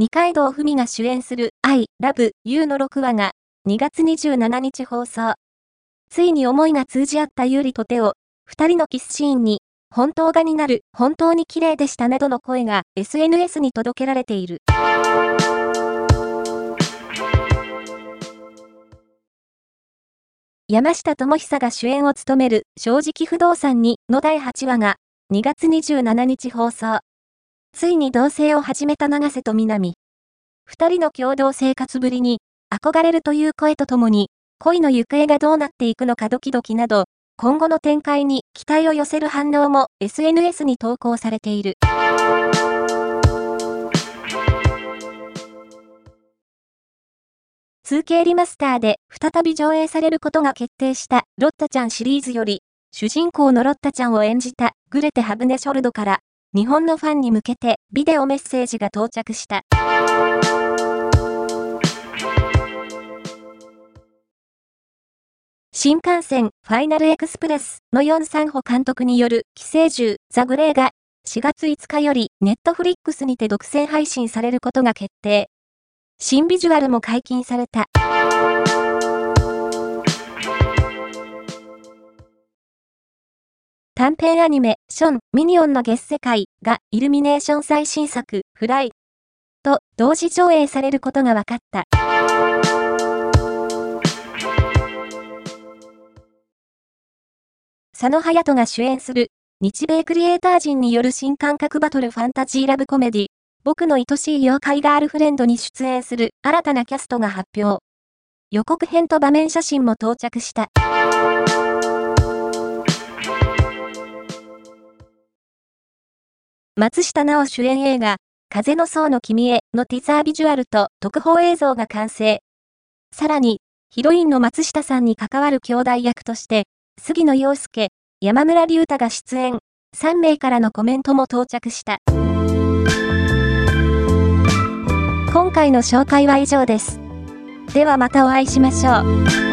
二階堂ふみが主演する I Love You の6話が2月27日放送。ついに思いが通じ合った優里と手を、二人のキスシーンに、本当画になる、本当に綺麗でしたなどの声が SNS に届けられている。山下智久が主演を務める正直不動産にの第8話が2月27日放送。ついに同棲を始めた長瀬と南。二人の共同生活ぶりに、憧れるという声とともに、恋の行方がどうなっていくのかドキドキなど、今後の展開に期待を寄せる反応も SNS に投稿されている。2K リマスターで再び上映されることが決定したロッタちゃんシリーズより、主人公のロッタちゃんを演じたグレテ・ハブネショルドから日本のファンに向けてビデオメッセージが到着した。新幹線ファイナルエクスプレスのヨン・サンホ監督による寄生獣ザ・グレーが4月5日よりネットフリックスにて独占配信されることが決定。新ビジュアルも解禁された。短編アニメ、ション、ミニオンの月世界がイルミネーション最新作、フライと同時上映されることが分かった。佐野隼人が主演する日米クリエイター陣による新感覚バトルファンタジーラブコメディ、僕の愛しい妖怪ガールフレンドに出演する新たなキャストが発表。予告編と場面写真も到着した。松下奈緒主演映画、風の層の君へのティザービジュアルと特報映像が完成。さらに、ヒロインの松下さんに関わる兄弟役として、杉野陽介、山村隆太が出演、3名からのコメントも到着した。今回の紹介は以上です。ではまたお会いしましょう。